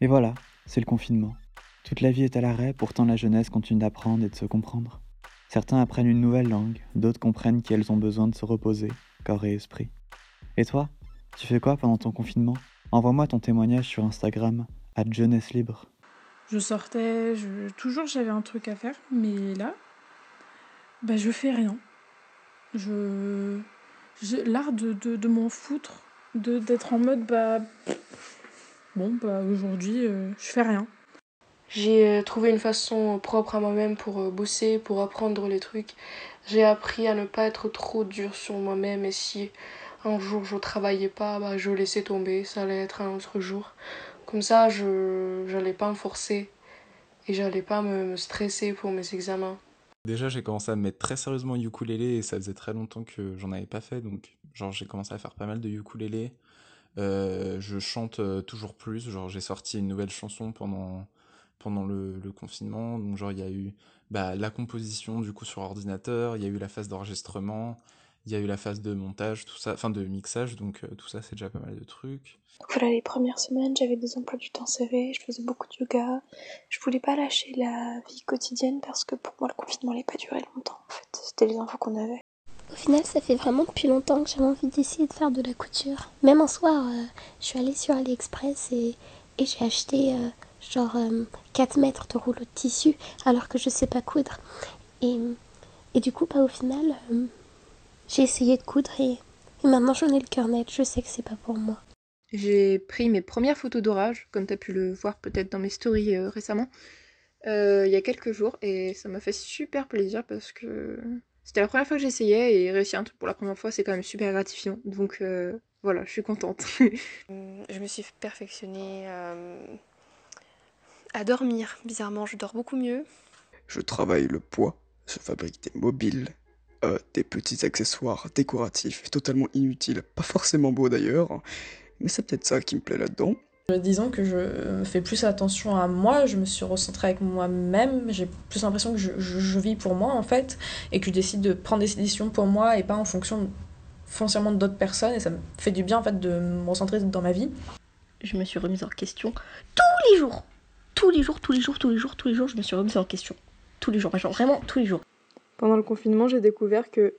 Et voilà, c'est le confinement. Toute la vie est à l'arrêt, pourtant la jeunesse continue d'apprendre et de se comprendre. Certains apprennent une nouvelle langue, d'autres comprennent qu'elles ont besoin de se reposer, corps et esprit. Et toi, tu fais quoi pendant ton confinement? Envoie-moi ton témoignage sur Instagram, à Jeunesse Libre. Je sortais, toujours j'avais un truc à faire, mais là, bah je fais rien. Je. J'ai l'art de, m'en foutre, d'être en mode bah. Bon, bah aujourd'hui, euh, je fais rien. J'ai euh, trouvé une façon propre à moi-même pour euh, bosser, pour apprendre les trucs. J'ai appris à ne pas être trop dur sur moi-même et si un jour je travaillais pas, bah, je laissais tomber, ça allait être un autre jour. Comme ça, je n'allais pas me forcer et j'allais pas me, me stresser pour mes examens. Déjà, j'ai commencé à me mettre très sérieusement au ukulélé et ça faisait très longtemps que j'en avais pas fait, donc genre j'ai commencé à faire pas mal de ukulélé. Euh, je chante euh, toujours plus, genre j'ai sorti une nouvelle chanson pendant pendant le, confinement, donc genre il y a eu bah, la composition du coup sur ordinateur, il y a eu la phase d'enregistrement, il y a eu la phase de montage, tout ça, enfin de mixage, donc euh, tout ça c'est déjà pas mal de trucs. Voilà, les premières semaines, j'avais des emplois du temps serrés, je faisais beaucoup de yoga. Je voulais pas lâcher la vie quotidienne parce que pour moi, le confinement n'allait pas durer longtemps, en fait. C'était les infos qu'on avait. Au final, ça fait vraiment depuis longtemps que j'avais envie d'essayer de faire de la couture. Même un soir, euh, je suis allée sur AliExpress et, j'ai acheté euh, genre euh, 4 mètres de rouleau de tissu alors que je sais pas coudre. Et, du coup, bah, au final, euh, j'ai essayé de coudre et, maintenant j'en ai le cœur net. Je sais que c'est pas pour moi. J'ai pris mes premières photos d'orage, comme tu as pu le voir peut-être dans mes stories récemment, il y a quelques jours, et ça m'a fait super plaisir parce que c'était la première fois que j'essayais, et réussir un truc pour la première fois, c'est quand même super gratifiant. Donc euh, voilà, je suis contente. je me suis perfectionnée euh, à dormir. Bizarrement, je dors beaucoup mieux. Je travaille le poids, je fabrique des mobiles, euh, des petits accessoires décoratifs, totalement inutiles, pas forcément beaux d'ailleurs, mais c'est peut-être ça qui me plaît là-dedans. Disons que je fais plus attention à moi, je me suis recentrée avec moi-même, j'ai plus l'impression que je, je- je vis pour moi en fait, et que je décide de prendre des décisions pour moi et pas en fonction foncièrement d'autres personnes, et ça me fait du bien en fait de me recentrer dans ma vie. je me suis remise en question tous les jours. Tous les jours, tous les jours, tous les jours, tous les jours, je me suis remise en question. Tous les jours, genre vraiment tous les jours. Pendant le confinement, j'ai découvert que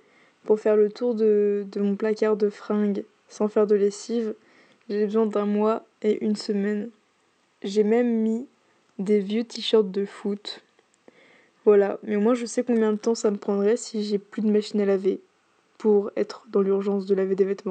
pour faire le tour de, de mon placard de fringues sans faire de lessive, j'ai besoin d'un mois et une semaine. J'ai même mis des vieux t-shirts de foot. Voilà, mais moi je sais combien de temps ça me prendrait si j'ai plus de machine à laver pour être dans l'urgence de laver des vêtements.